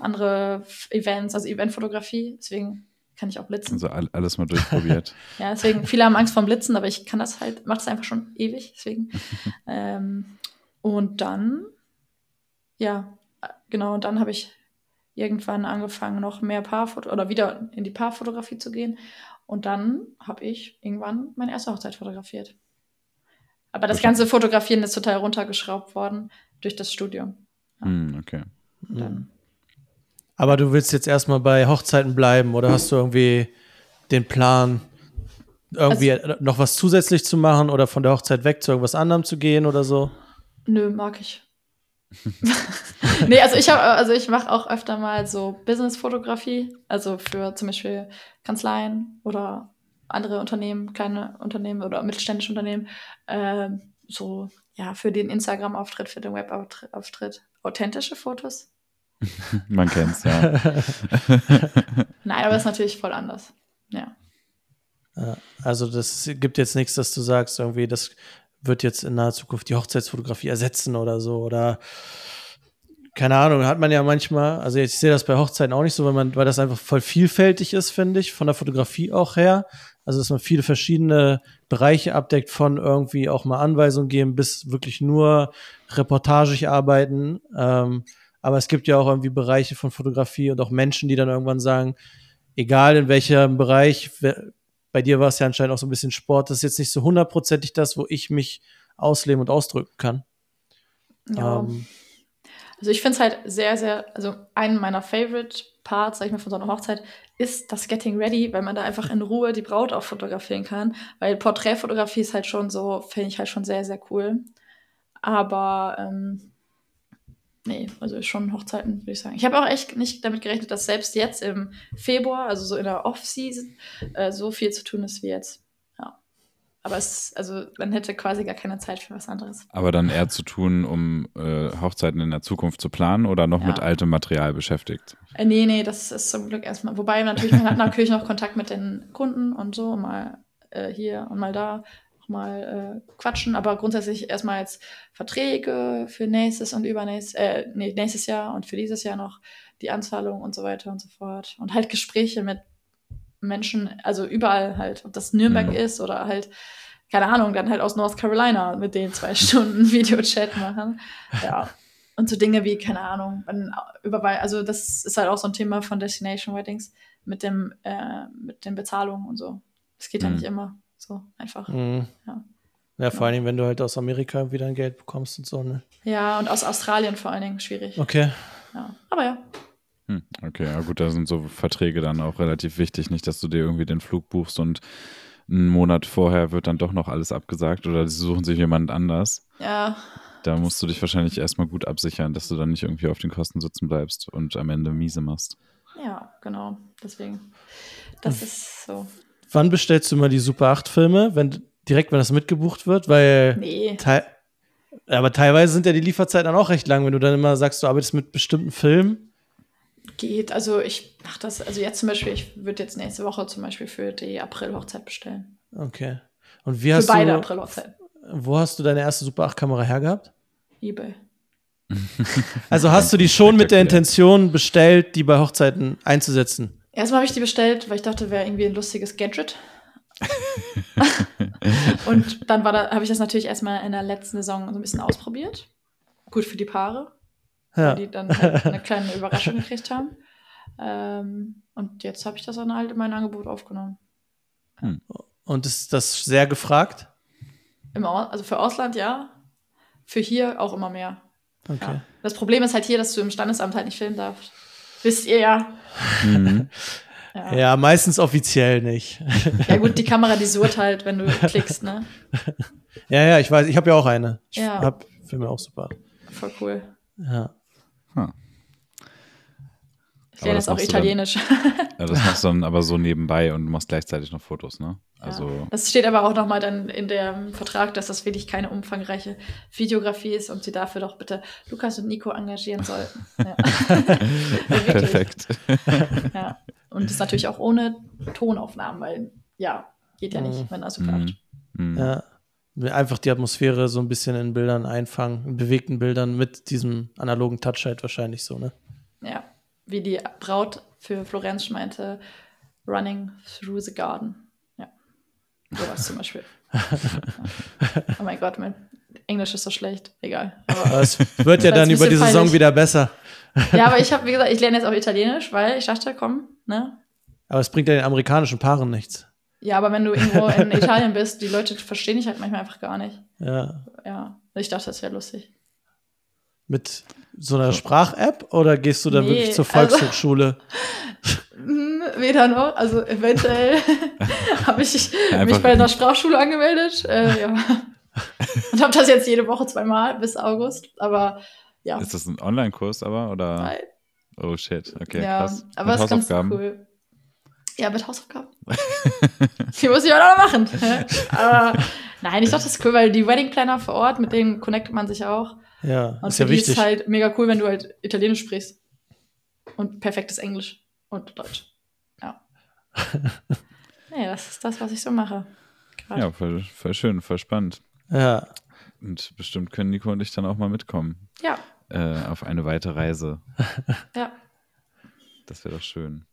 andere Events, also Eventfotografie. Deswegen kann ich auch blitzen. Also all, alles mal durchprobiert. Ja, deswegen, viele haben Angst vorm Blitzen, aber ich kann das halt, mache das einfach schon ewig, deswegen. ähm, und dann, ja, genau, und dann habe ich irgendwann angefangen, noch mehr Paarfoto oder wieder in die Paarfotografie zu gehen. Und dann habe ich irgendwann meine erste Hochzeit fotografiert. Aber das ganze Fotografieren ist total runtergeschraubt worden durch das Studium. hm, okay. Und dann, Aber du willst jetzt erstmal bei Hochzeiten bleiben oder hast du irgendwie den Plan, irgendwie Also noch was zusätzlich zu machen oder von der Hochzeit weg zu irgendwas anderem zu gehen oder so? Nö, mag ich. nee, also ich habe, also ich mache auch öfter mal so Business-Fotografie, also für zum Beispiel Kanzleien oder andere Unternehmen, kleine Unternehmen oder mittelständische Unternehmen, ähm, so ja für den Instagram-Auftritt, für den Web-Auftritt, authentische Fotos. Man kennt's, ja. Nein, aber das ist natürlich voll anders. Ja. Ja, Also das gibt jetzt nichts, dass du sagst, irgendwie, das wird jetzt in naher Zukunft die Hochzeitsfotografie ersetzen oder so. Oder keine Ahnung, hat man ja manchmal, also ich sehe das bei Hochzeiten auch nicht so, weil man, weil das einfach voll vielfältig ist, finde ich, von der Fotografie auch her. Also dass man viele verschiedene Bereiche abdeckt, von irgendwie auch mal Anweisungen geben bis wirklich nur reportagig arbeiten. Ähm, aber es gibt ja auch irgendwie Bereiche von Fotografie und auch Menschen, die dann irgendwann sagen, egal in welchem Bereich, bei dir war es ja anscheinend auch so ein bisschen Sport, das ist jetzt nicht so hundertprozentig das, wo ich mich ausleben und ausdrücken kann. ja. Ähm, Also ich finde es halt sehr, sehr, also einen meiner Favorite Parts, sag ich mal, von so einer Hochzeit, ist das Getting Ready, weil man da einfach in Ruhe die Braut auch fotografieren kann. Weil Porträtfotografie ist halt schon so, finde ich halt schon sehr, sehr cool. Aber ähm, nee, also schon Hochzeiten, würde ich sagen. Ich habe auch echt nicht damit gerechnet, dass selbst jetzt im Februar, also so in der Off-Season, äh, so viel zu tun ist wie jetzt. Ja. Aber es, also man hätte quasi gar keine Zeit für was anderes. Aber dann eher zu tun, um äh, Hochzeiten in der Zukunft zu planen oder noch Ja. mit altem Material beschäftigt? Äh, nee, nee, das ist zum Glück erstmal. Wobei natürlich, man hat natürlich noch Kontakt mit den Kunden und so, mal äh, hier und mal da, auch mal äh, quatschen, aber grundsätzlich erstmal jetzt Verträge für nächstes und übernächstes, äh, nee, nächstes Jahr und für dieses Jahr noch die Anzahlung und so weiter und so fort. Und halt Gespräche mit Menschen, also überall halt, ob das Nürnberg Mhm. ist oder halt, keine Ahnung, dann halt aus North Carolina mit denen zwei Stunden Videochat machen. Ja. Und so Dinge wie, keine Ahnung, man überwei also das ist halt auch so ein Thema von Destination Weddings mit dem, äh, mit den Bezahlungen und so. Das geht ja Mhm. nicht immer so einfach. Mhm. Ja. Ja, vor allem, wenn du halt aus Amerika wieder ein Geld bekommst und so, ne? Ja, und aus Australien vor allen Dingen schwierig. Okay. Ja. Aber ja. Hm, okay, ja gut, da sind so Verträge dann auch relativ wichtig. Nicht, dass du dir irgendwie den Flug buchst und einen Monat vorher wird dann doch noch alles abgesagt oder sie suchen sich jemand anders. Ja, Da musst du dich wahrscheinlich erstmal gut absichern, dass du dann nicht irgendwie auf den Kosten sitzen bleibst und am Ende miese machst. ja, genau. Deswegen. Das ist so. Wann bestellst du immer die Super 8 Filme? Wenn, direkt, wenn das mitgebucht wird? Weil, Nee. teil, aber teilweise sind ja die Lieferzeiten dann auch recht lang, wenn du dann immer sagst, du arbeitest mit bestimmten Filmen. Geht. Also ich mache das, also jetzt zum Beispiel, ich würde jetzt nächste Woche zum Beispiel für die April-Hochzeit bestellen. Okay. Und wie Für hast beide du, April-Hochzeiten. wo hast du deine erste Super 8 Kamera hergehabt? Ebay. Also hast du die schon mit der Intention bestellt, die bei Hochzeiten einzusetzen? Erstmal habe ich die bestellt, weil ich dachte, wäre irgendwie ein lustiges Gadget. und dann war da, habe ich das natürlich erstmal in der letzten Saison so ein bisschen ausprobiert. Gut für die Paare, Ja. die dann halt eine kleine Überraschung gekriegt haben. Ähm, und jetzt habe ich das dann halt in mein Angebot aufgenommen. Und ist das sehr gefragt? Im also für Ausland ja, für hier auch immer mehr. Okay. Ja. Das Problem ist halt hier, dass du im Standesamt halt nicht filmen darfst. Wisst ihr ja. Mhm. Ja, Ja, meistens offiziell nicht. ja gut, die Kamera, die surrt halt, wenn du klickst, ne? ja, ja, ich weiß, ich habe ja auch eine. Ich Ja. hab Filme auch super. Voll cool. Ja. Ich lerne das jetzt auch dann- Italienisch. Ja, das machst du dann aber so nebenbei und du machst gleichzeitig noch Fotos, ne? Also, Ja. Das steht aber auch nochmal dann in dem Vertrag, dass das wirklich keine umfangreiche Videografie ist und sie dafür doch bitte Lukas und Nico engagieren sollten. Ja. Perfekt. Ja. Und das ist natürlich auch ohne Tonaufnahmen, weil ja, geht ja nicht, wenn das so klappt. Mhm. ja. Einfach die Atmosphäre so ein bisschen in Bildern einfangen, in bewegten Bildern mit diesem analogen Touch halt wahrscheinlich so, ne? Ja. Wie die Braut für Florenz meinte, running through the garden. Ja. Sowas zum Beispiel. Ja. Oh mein Gott, mein Englisch ist so schlecht. Egal. Aber es wird ja dann über die Saison peinlich. wieder besser. Ja, aber ich habe, wie gesagt, ich lerne jetzt auch Italienisch, weil ich dachte, komm, ne? Aber es bringt ja den amerikanischen Paaren nichts. Ja, aber wenn du irgendwo in Italien bist, die Leute verstehen dich halt manchmal einfach gar nicht. Ja. Ja, ich dachte, das wäre lustig. Mit so einer Sprach-App oder gehst du dann Nee, wirklich zur also- Volkshochschule? Hm, Weder noch, also eventuell habe ich Einfach- mich bei einer Sprachschule angemeldet. Äh, ja. Und habe das jetzt jede Woche zweimal bis August. Aber ja, Ist das ein Online-Kurs aber oder? Nein. Oh shit, okay, ja krass. aber Mit ist ganz Hausaufgaben? cool. Ja, mit Hausaufgaben. die muss ich auch noch machen. aber nein, ich dachte, das ist cool, weil die Wedding Planner vor Ort, mit denen connectet man sich auch. Ja, Und ist für ja die wichtig. ist halt mega cool, wenn du halt Italienisch sprichst. Und perfektes Englisch und Deutsch. Ja. nee, das ist das, was ich so mache. Gerade. Ja, voll, voll schön, voll spannend. ja. Und bestimmt können Nico und ich dann auch mal mitkommen Ja, äh, auf eine weite Reise. ja. Das wäre doch schön.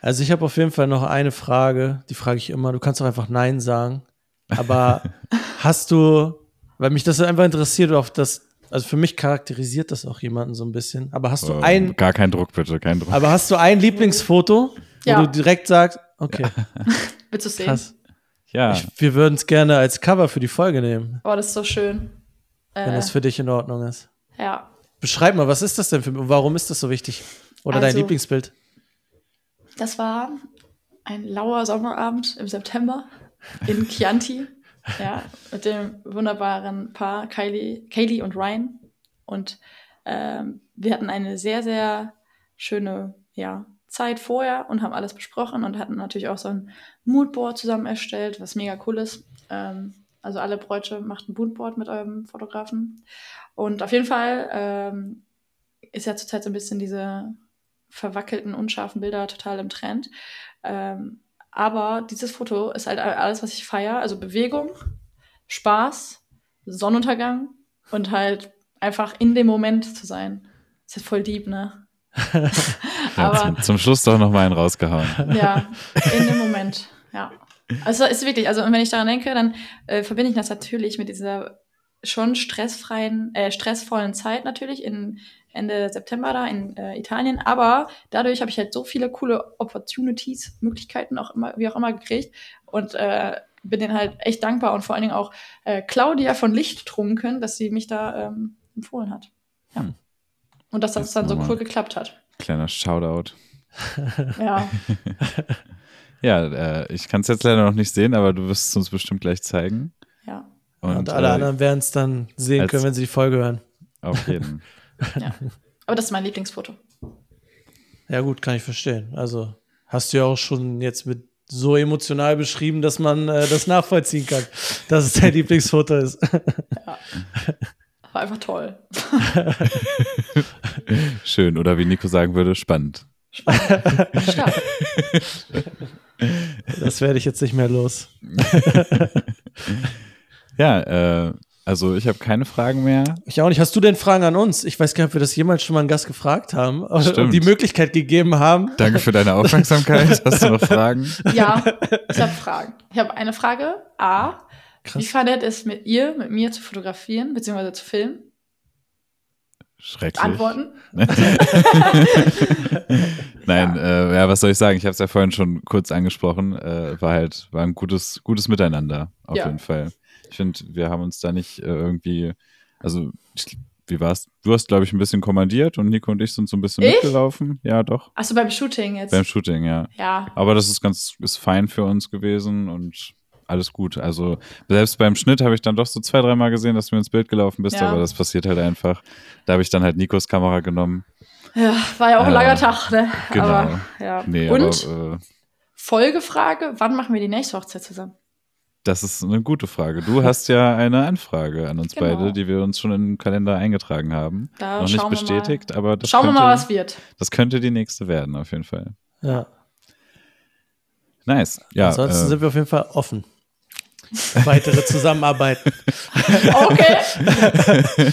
Also ich habe auf jeden Fall noch eine Frage, die frage ich immer. Du kannst doch einfach Nein sagen. Aber hast du, weil mich das einfach interessiert, auf das, also für mich charakterisiert das auch jemanden so ein bisschen. Aber hast du Ähm, ein, Gar kein Druck, bitte, kein Druck. aber hast du ein Lieblingsfoto, wo Ja. du direkt sagst, okay, Willst du sehen? krass. ja, Ich, wir würden es gerne als Cover für die Folge nehmen, Oh, das ist so schön. wenn Äh, das für dich in Ordnung ist. ja. Beschreib mal, was ist das denn für und warum ist das so wichtig? Oder dein Also- Lieblingsbild? Das war ein lauer Sommerabend im September in Chianti. Ja, mit dem wunderbaren Paar Kylie, Kaylee und Ryan. Und Ähm, wir hatten eine sehr, sehr schöne ja, Zeit vorher und haben alles besprochen und hatten natürlich auch so ein Moodboard zusammen erstellt, was mega cool ist. Ähm, also alle Bräuche macht ein Moodboard mit eurem Fotografen. Und auf jeden Fall ähm, ist ja zurzeit so ein bisschen diese verwackelten, unscharfen Bilder total im Trend. Ähm, aber dieses Foto ist halt alles, was ich feiere. Also Bewegung, Spaß, Sonnenuntergang und halt einfach in dem Moment zu sein. ist ja voll deep, ne? ja, zum, zum Schluss doch noch mal einen rausgehauen. ja, in dem Moment, ja. Also ist wirklich, also wenn ich daran denke, dann äh, verbinde ich das natürlich mit dieser schon stressfreien, äh, stressvollen Zeit natürlich in Ende September da in äh, Italien. Aber dadurch habe ich halt so viele coole Opportunities, Möglichkeiten auch immer, wie auch immer gekriegt und äh, bin denen halt echt dankbar und vor allen Dingen auch äh, Claudia von Lichttrunken, dass sie mich da ähm, empfohlen hat. Ja. Hm. Und dass das Das dann so cool geklappt hat. Kleiner Shoutout. Ja. Ja, äh, ich kann es jetzt leider noch nicht sehen, aber du wirst es uns bestimmt gleich zeigen. ja. Und, alle äh, anderen werden es dann sehen können, wenn sie die Folge hören. Auf jeden. ja. Aber das ist mein Lieblingsfoto. Ja, gut, kann ich verstehen. Also hast du ja auch schon jetzt mit so emotional beschrieben, dass man äh, das nachvollziehen kann, dass es dein Lieblingsfoto ist. War einfach toll. Schön. Oder wie Nico sagen würde, spannend. Stark. Das werde ich jetzt nicht mehr los. Ja, äh, also ich habe keine Fragen mehr. Ich auch nicht. Hast du denn Fragen an uns? Ich weiß gar nicht, ob wir das jemals schon mal einen Gast gefragt haben oder Stimmt. und die Möglichkeit gegeben haben. Danke für deine Aufmerksamkeit. Hast du noch Fragen? Ja, ich habe Fragen. Ich habe eine Frage. A. Krass. Wie fandet es mit ihr, mit mir zu fotografieren, beziehungsweise zu filmen? Schrecklich. Antworten? Nein, Äh, ja, was soll ich sagen? Ich habe es ja vorhin schon kurz angesprochen. Äh, war halt, war ein gutes, gutes Miteinander, auf Ja. jeden Fall. Ich finde, wir haben uns da nicht äh, irgendwie, also ich, wie war's? Du hast, glaube ich, ein bisschen kommandiert und Nico und ich sind so ein bisschen Ich? mitgelaufen. Ja, doch. Achso, beim Shooting jetzt. Beim Shooting, ja. ja. Aber das ist ganz, ist fein für uns gewesen und alles gut. Also selbst beim Schnitt habe ich dann doch so zwei, dreimal gesehen, dass du mir ins Bild gelaufen bist, Ja. aber das passiert halt einfach. Da habe ich dann halt Nikos Kamera genommen. ja. War ja auch ein Äh, langer Tag, ne? genau. Aber, ja. Nee, Und aber äh, Folgefrage: Wann machen wir die nächste Hochzeit zusammen? Das ist eine gute Frage. Du hast ja eine Anfrage an uns Genau. beide, die wir uns schon in den Kalender eingetragen haben. Da Noch nicht wir bestätigt, aber das Schauen wir könnte, mal, was wird. das könnte die nächste werden, auf jeden Fall. Ja. Nice. Ja, Ansonsten äh, sind wir auf jeden Fall offen. Weitere Zusammenarbeiten. Okay.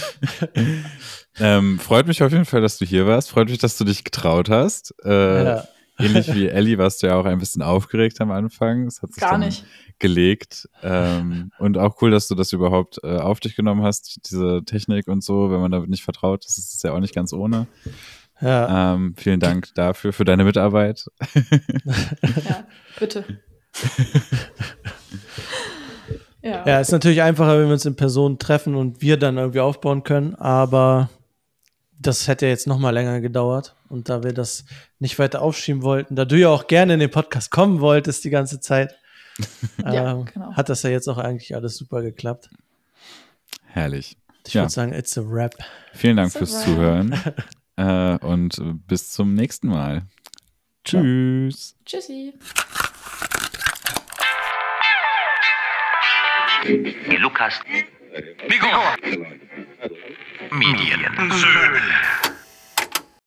ähm, freut mich auf jeden Fall, dass du hier warst. Freut mich, dass du dich getraut hast. Äh, Ja. Ähnlich wie Ellie warst du ja auch ein bisschen aufgeregt am Anfang. Das hat sich Gar dann nicht. gelegt. Ähm, und auch cool, dass du das überhaupt äh, auf dich genommen hast, diese Technik und so, wenn man damit nicht vertraut. Das ist ja auch nicht ganz ohne. Ja. Ähm, vielen Dank dafür, für deine Mitarbeit. Ja, bitte. ja. ja, ist natürlich einfacher, wenn wir uns in Person treffen und wir dann irgendwie aufbauen können, aber das hätte jetzt noch mal länger gedauert. Und da wir das nicht weiter aufschieben wollten, da du ja auch gerne in den Podcast kommen wolltest die ganze Zeit, Ja, ähm, genau. hat das ja jetzt auch eigentlich alles super geklappt. Herrlich. Ich Ja. würde sagen, it's a wrap. Vielen Dank So fürs. Zuhören. äh, und bis zum nächsten Mal. Tschüss. Tschüssi. Die Lukas. Medien. Söhne.